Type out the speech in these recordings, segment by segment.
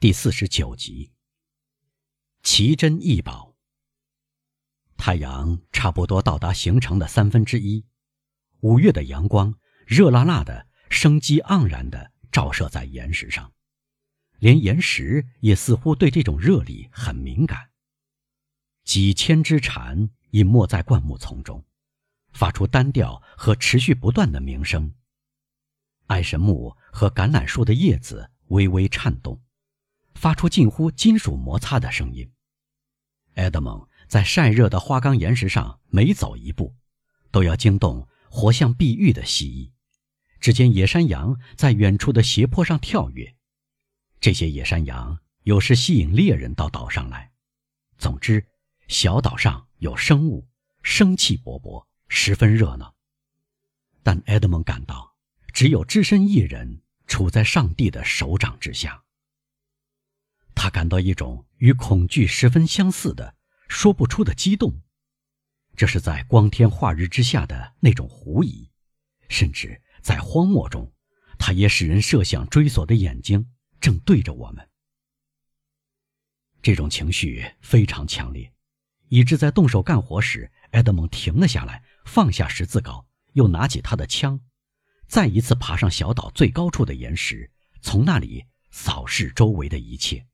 第四十九集。奇珍异宝。太阳差不多到达行程的三分之一，五月的阳光热辣辣的，生机盎然的照射在岩石上，连岩石也似乎对这种热力很敏感。几千只蝉隐没在灌木丛中，发出单调和持续不断的鸣声。爱神木和橄榄树的叶子微微颤动。发出近乎金属摩擦的声音。埃德蒙在晒热的花岗岩石上每走一步，都要惊动活像碧玉的蜥蜴。只见野山羊在远处的斜坡上跳跃。这些野山羊有时吸引猎人到岛上来。总之，小岛上有生物，生气勃勃，十分热闹。但埃德蒙感到，只有只身一人处在上帝的手掌之下。他感到一种与恐惧十分相似的、说不出的激动，这是在光天化日之下的那种狐疑，甚至在荒漠中，它也使人设想追索的眼睛正对着我们。这种情绪非常强烈，以致在动手干活时，埃德蒙停了下来，放下十字镐，又拿起他的枪，再一次爬上小岛最高处的岩石，从那里扫视周围的一切。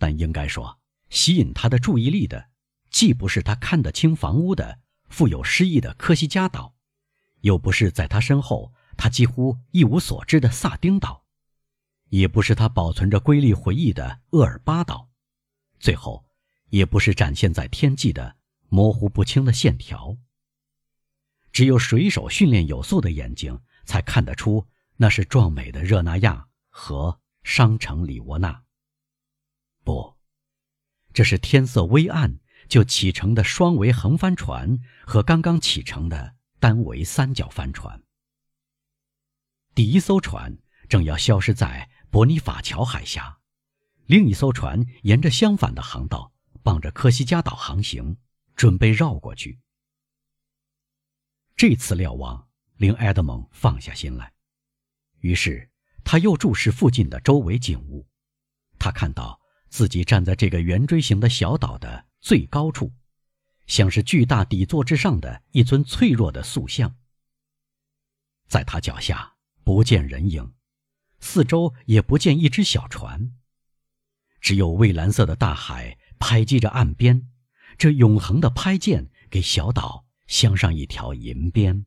但应该说，吸引他的注意力的，既不是他看得清房屋的富有诗意的科西嘉岛，又不是在他身后他几乎一无所知的萨丁岛，也不是他保存着瑰丽回忆的厄尔巴岛，最后，也不是展现在天际的模糊不清的线条。只有水手训练有素的眼睛才看得出，那是壮美的热那亚和商城里沃纳。不，这是天色微暗就启程的双桅横帆船和刚刚启程的单桅三角帆船。第一艘船正要消失在伯尼法桥海峡，另一艘船沿着相反的航道，傍着科西嘉岛航行，准备绕过去。这次瞭望令埃德蒙放下心来，于是他又注视附近的周围景物，他看到。自己站在这个圆锥形的小岛的最高处，像是巨大底座之上的一尊脆弱的塑像。在他脚下不见人影，四周也不见一只小船，只有蔚蓝色的大海拍击着岸边，这永恒的拍剑给小岛镶上一条银边。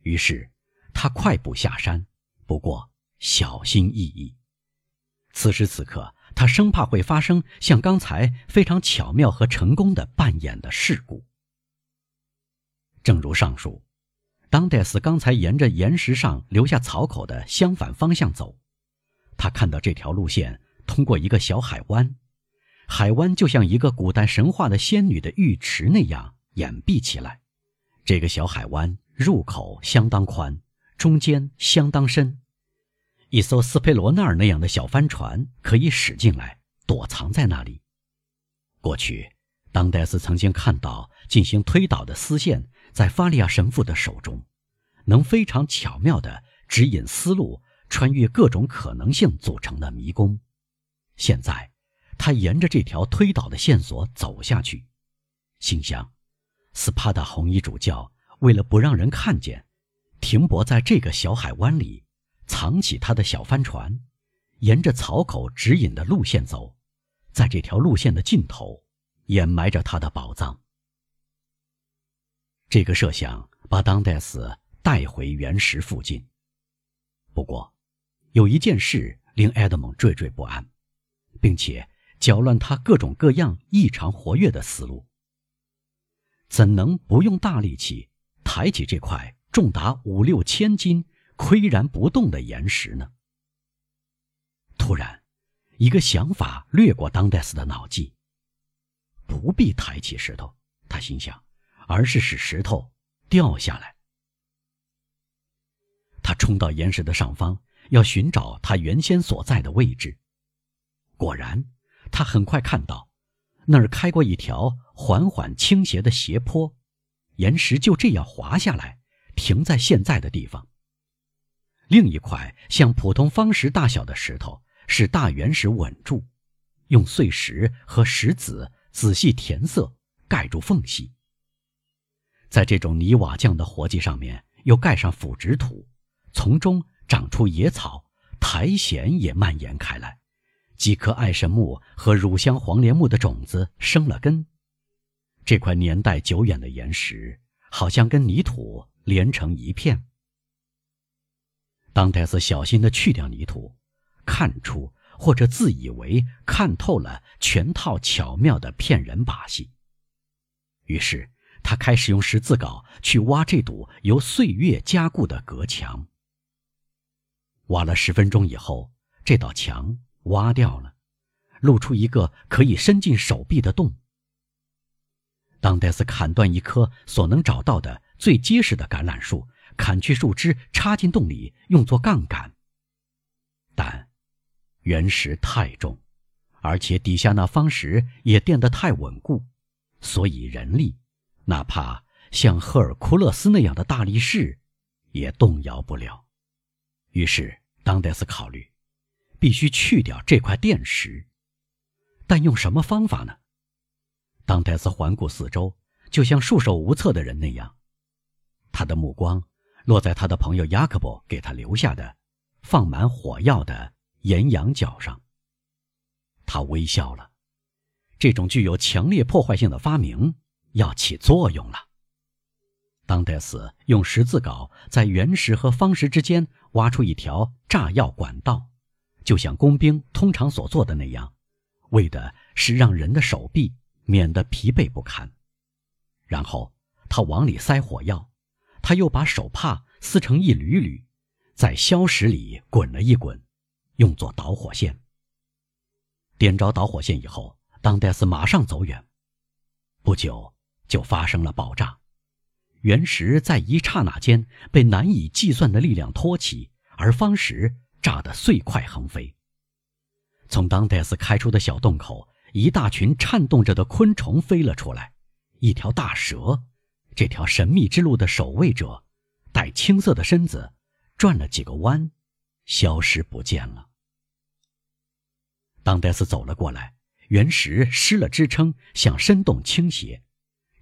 于是，他快步下山，不过小心翼翼。此时此刻，他生怕会发生像刚才非常巧妙和成功的扮演的事故。正如上述，当戴斯刚才沿着岩石上留下槽口的相反方向走，他看到这条路线通过一个小海湾，海湾就像一个古代神话的仙女的浴池那样掩蔽起来。这个小海湾入口相当宽，中间相当深。一艘斯佩罗纳尔那样的小帆船可以驶进来，躲藏在那里。过去，当戴斯曾经看到进行推导的丝线在法利亚神父的手中，能非常巧妙地指引思路，穿越各种可能性组成的迷宫。现在，他沿着这条推导的线索走下去，心想：斯帕达红衣主教为了不让人看见，停泊在这个小海湾里。藏起他的小帆船，沿着草口指引的路线走，在这条路线的尽头，掩埋着他的宝藏。这个设想把当戴斯带回原石附近。不过，有一件事令埃德蒙惴惴不安，并且搅乱他各种各样异常活跃的思路。怎能不用大力气抬起这块重达五六千斤？岿然不动的岩石呢？突然，一个想法掠过当戴斯的脑际。不必抬起石头，他心想，而是使石头掉下来。他冲到岩石的上方，要寻找他原先所在的位置。果然，他很快看到，那儿开过一条缓缓倾斜的斜坡，岩石就这样滑下来，停在现在的地方。另一块像普通方石大小的石头使大原石稳住，用碎石和石子仔细填色，盖住缝隙。在这种泥瓦匠的活计上面，又盖上腐殖土，从中长出野草，苔藓也蔓延开来。几棵爱神木和乳香黄连木的种子生了根，这块年代久远的岩石好像跟泥土连成一片。当戴斯小心地去掉泥土，看出或者自以为看透了全套巧妙的骗人把戏，于是他开始用十字镐去挖这堵由岁月加固的隔墙。挖了十分钟以后，这道墙。挖掉了，露出一个可以伸进手臂的洞。当戴斯砍断一棵所能找到的最结实的橄榄树，砍去树枝，插进洞里用作杠杆。但原石太重，而且底下那方石也垫得太稳固，所以人力，哪怕像赫尔库勒斯那样的大力士，也动摇不了。于是当戴斯考虑。必须去掉这块垫石，但用什么方法呢？当戴斯环顾四周，就像束手无策的人那样，他的目光落在他的朋友雅各伯给他留下的放满火药的岩羊角上。他微笑了，这种具有强烈破坏性的发明要起作用了。当戴斯用十字镐在原石和方石之间挖出一条炸药管道。就像工兵通常所做的那样，为的是让人的手臂免得疲惫不堪。然后他往里塞火药，他又把手帕撕成一缕缕，在硝石里滚了一滚，用作导火线。点着导火线以后，当戴斯马上走远。不久就发生了爆炸，原石在一刹那间被难以计算的力量托起，而方石。炸得碎块横飞。从当戴斯开出的小洞口，一大群颤动着的昆虫飞了出来。一条大蛇，这条神秘之路的守卫者，带青色的身子，转了几个弯，消失不见了。当戴斯走了过来，原石失了支撑，向深洞倾斜。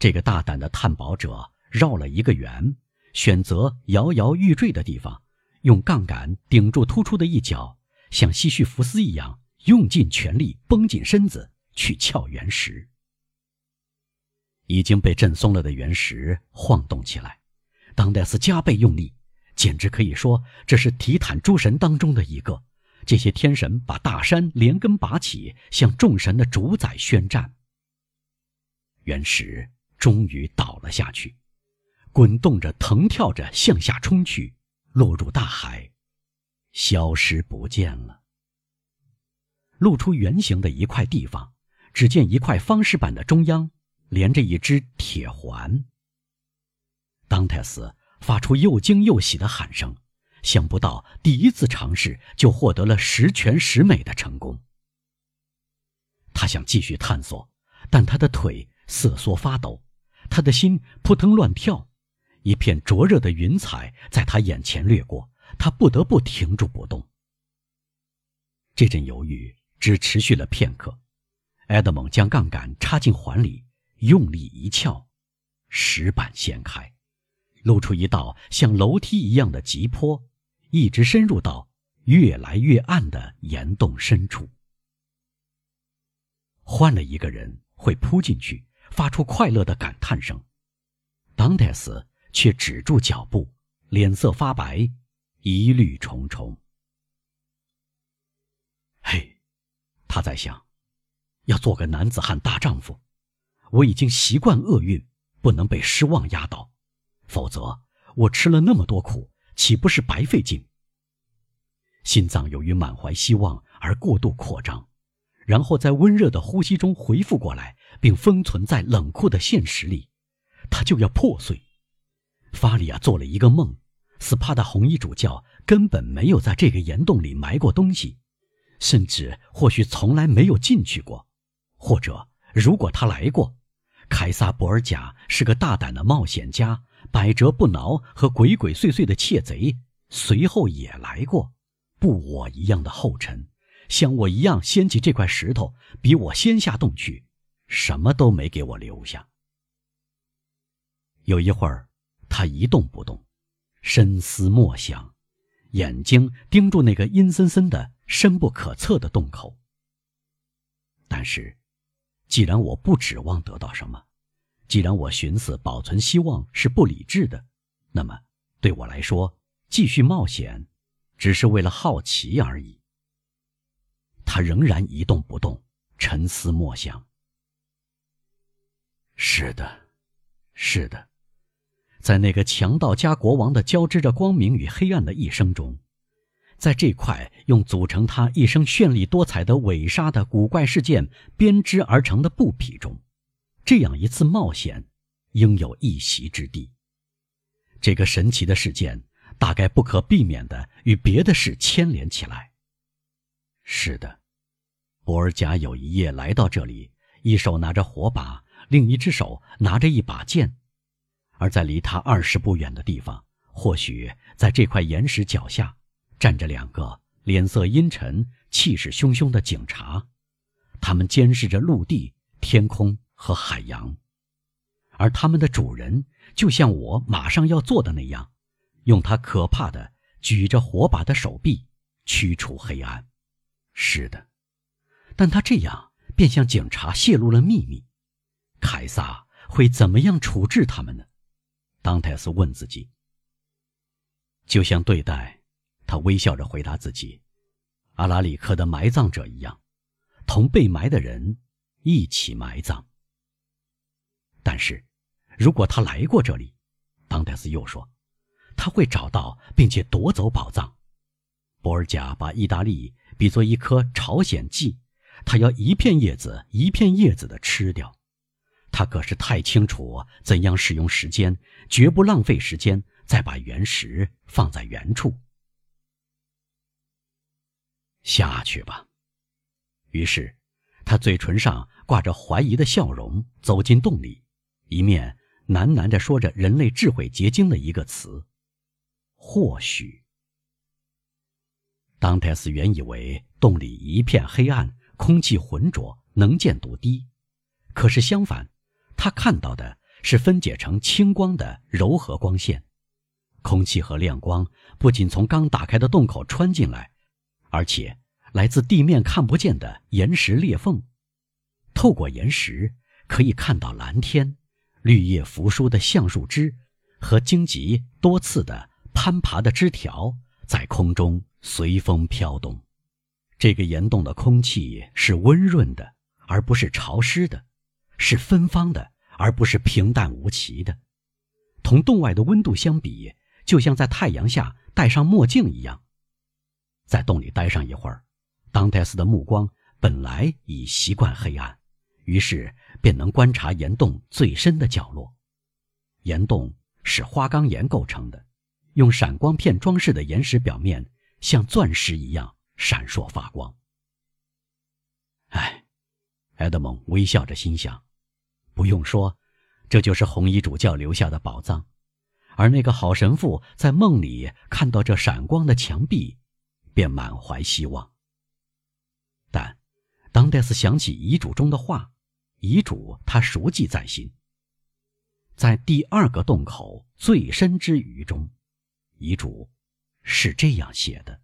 这个大胆的探宝者绕了一个圆，选择摇摇欲坠的地方。用杠杆顶住突出的一角，像西绪弗斯一样，用尽全力绷紧身子去撬原石。已经被震松了的原石晃动起来，当戴斯加倍用力，简直可以说这是提坦诸神当中的一个。这些天神把大山连根拔起，向众神的主宰宣战。原石终于倒了下去，滚动着，腾跳着向下冲去。落入大海，消失不见了。露出圆形的一块地方，只见一块方石板的中央连着一只铁环。当泰斯发出又惊又喜的喊声，想不到第一次尝试就获得了十全十美的成功。他想继续探索，但他的腿瑟缩发抖，他的心扑腾乱跳。一片灼热的云彩在他眼前掠过，他不得不停住不动。这阵犹豫只持续了片刻，埃德蒙将杠杆插进环里，用力一撬，石板掀开，露出一道像楼梯一样的急坡，一直深入到越来越暗的岩洞深处。换了一个人会扑进去，发出快乐的感叹声。当戴斯。却止住脚步，脸色发白，疑虑重重。嘿，他在想，要做个男子汉大丈夫，我已经习惯厄运，不能被失望压倒，否则我吃了那么多苦，岂不是白费劲？心脏由于满怀希望而过度扩张，然后在温热的呼吸中回复过来，并封存在冷酷的现实里，它就要破碎。法里亚做了一个梦，斯帕的红衣主教根本没有在这个岩洞里埋过东西，甚至或许从来没有进去过，或者如果他来过，凯撒博尔贾是个大胆的冒险家，百折不挠和鬼鬼祟祟的窃贼，随后也来过，步我一样的后尘，像我一样掀起这块石头，比我先下洞去，什么都没给我留下。有一会儿，他一动不动，深思默想，眼睛盯住那个阴森森的、深不可测的洞口。但是，既然我不指望得到什么，既然我寻思保存希望是不理智的，那么对我来说，继续冒险，只是为了好奇而已。他仍然一动不动，沉思默想。是的，是的。在那个强盗加国王的交织着光明与黑暗的一生中，在这块用组成他一生绚丽多彩的伪纱的古怪事件编织而成的布匹中，这样一次冒险应有一席之地。这个神奇的事件大概不可避免地与别的事牵连起来。是的，博尔贾有一夜来到这里，一手拿着火把，另一只手拿着一把剑。而在离他二十步远的地方，或许在这块岩石脚下，站着两个脸色阴沉、气势汹汹的警察，他们监视着陆地、天空和海洋，而他们的主人就像我马上要做的那样，用他可怕的举着火把的手臂驱除黑暗。是的，但他这样便向警察泄露了秘密，凯撒会怎么样处置他们呢？当泰斯问自己：“就像对待他微笑着回答自己，阿拉里克的埋葬者一样，同被埋的人一起埋葬。但是，如果他来过这里，当泰斯又说，他会找到并且夺走宝藏。博尔贾把意大利比作一棵朝鲜蓟，他要一片叶子一片叶子的吃掉。”他可是太清楚怎样使用时间，绝不浪费时间，再把原石放在原处。下去吧。于是，他嘴唇上挂着怀疑的笑容，走进洞里，一面喃喃着说着人类智慧结晶的一个词：“或许。”当泰斯原以为洞里一片黑暗，空气浑浊，能见度低，可是相反。他看到的是分解成青光的柔和光线，空气和亮光不仅从刚打开的洞口穿进来，而且来自地面看不见的岩石裂缝。透过岩石，可以看到蓝天、绿叶扶疏的橡树枝和荆棘多刺的攀爬的枝条在空中随风飘动。这个岩洞的空气是温润的，而不是潮湿的。是芬芳的，而不是平淡无奇的。同洞外的温度相比，就像在太阳下戴上墨镜一样。在洞里待上一会儿，当泰斯的目光本来已习惯黑暗，于是便能观察岩洞最深的角落。岩洞是花岗岩构成的，用闪光片装饰的岩石表面像钻石一样闪烁发光。唉，埃德蒙微笑着心想。不用说，这就是红衣主教留下的宝藏，而那个好神父在梦里看到这闪光的墙壁，便满怀希望。但当戴斯想起遗嘱中的话，遗嘱他熟记在心。在第二个洞口最深之余中，遗嘱是这样写的。